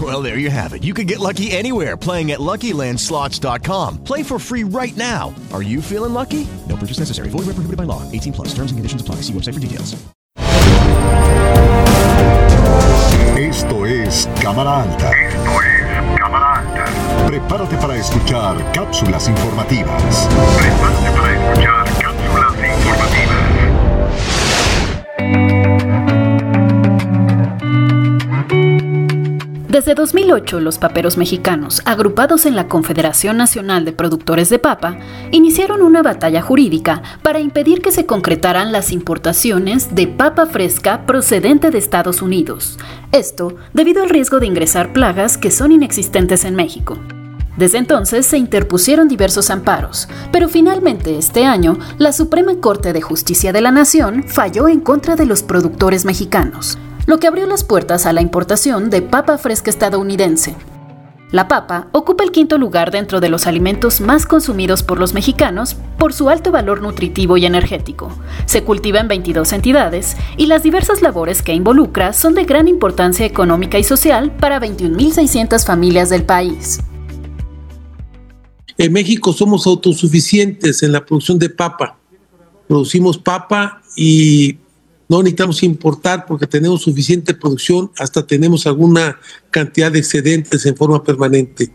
Well, there you have it. You can get lucky anywhere playing at LuckyLandSlots.com. Play for free right now. Are you feeling lucky? No purchase necessary. Void where prohibited by law. 18 plus. Terms and conditions apply. See website for details. Esto es Cámara Alta. Esto es Cámara Alta. Prepárate para escuchar cápsulas informativas. Prepárate para escuchar cápsulas informativas. Desde 2008, los paperos mexicanos, agrupados en la Confederación Nacional de Productores de Papa, iniciaron una batalla jurídica para impedir que se concretaran las importaciones de papa fresca procedente de Estados Unidos. Esto debido al riesgo de ingresar plagas que son inexistentes en México. Desde entonces se interpusieron diversos amparos, pero finalmente este año la Suprema Corte de Justicia de la Nación falló en contra de los productores mexicanos, lo que abrió las puertas a la importación de papa fresca estadounidense. La papa ocupa el quinto lugar dentro de los alimentos más consumidos por los mexicanos por su alto valor nutritivo y energético. Se cultiva en 22 entidades y las diversas labores que involucra son de gran importancia económica y social para 21.600 familias del país. En México somos autosuficientes en la producción de papa. Producimos papa y no necesitamos importar porque tenemos suficiente producción, hasta tenemos alguna cantidad de excedentes en forma permanente.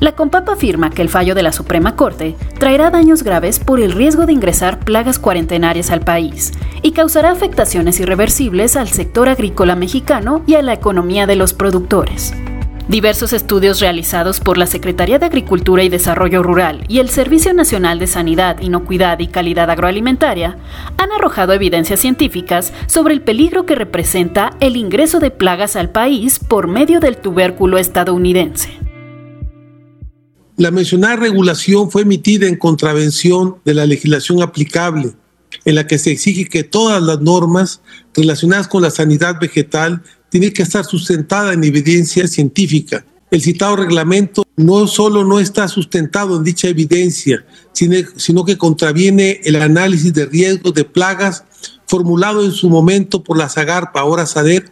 La Compapa afirma que el fallo de la Suprema Corte traerá daños graves por el riesgo de ingresar plagas cuarentenarias al país y causará afectaciones irreversibles al sector agrícola mexicano y a la economía de los productores. Diversos estudios realizados por la Secretaría de Agricultura y Desarrollo Rural y el Servicio Nacional de Sanidad, Inocuidad y Calidad Agroalimentaria han arrojado evidencias científicas sobre el peligro que representa el ingreso de plagas al país por medio del tubérculo estadounidense. La mencionada regulación fue emitida en contravención de la legislación aplicable, en la que se exige que todas las normas relacionadas con la sanidad vegetal tienen que estar sustentadas en evidencia científica. El citado reglamento no solo no está sustentado en dicha evidencia, sino, que contraviene el análisis de riesgos de plagas formulado en su momento por la Zagarpa, ahora SADER,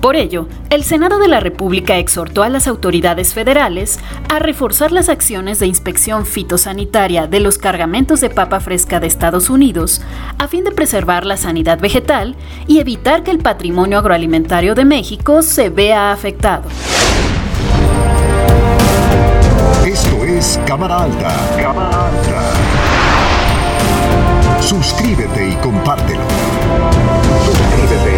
por ello, el Senado de la República exhortó a las autoridades federales a reforzar las acciones de inspección fitosanitaria de los cargamentos de papa fresca de Estados Unidos a fin de preservar la sanidad vegetal y evitar que el patrimonio agroalimentario de México se vea afectado. Esto es Cámara Alta. Cámara Alta. Suscríbete y compártelo. Suscríbete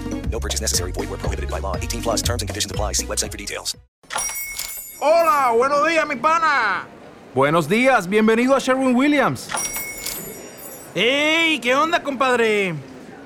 No purchase necessary. Void where prohibited by law. 18 plus terms and conditions apply. See website for details. Hola, buenos días, mi pana. Buenos días, bienvenido a Sherwin Williams. ¡Ey! ¿Qué onda, compadre?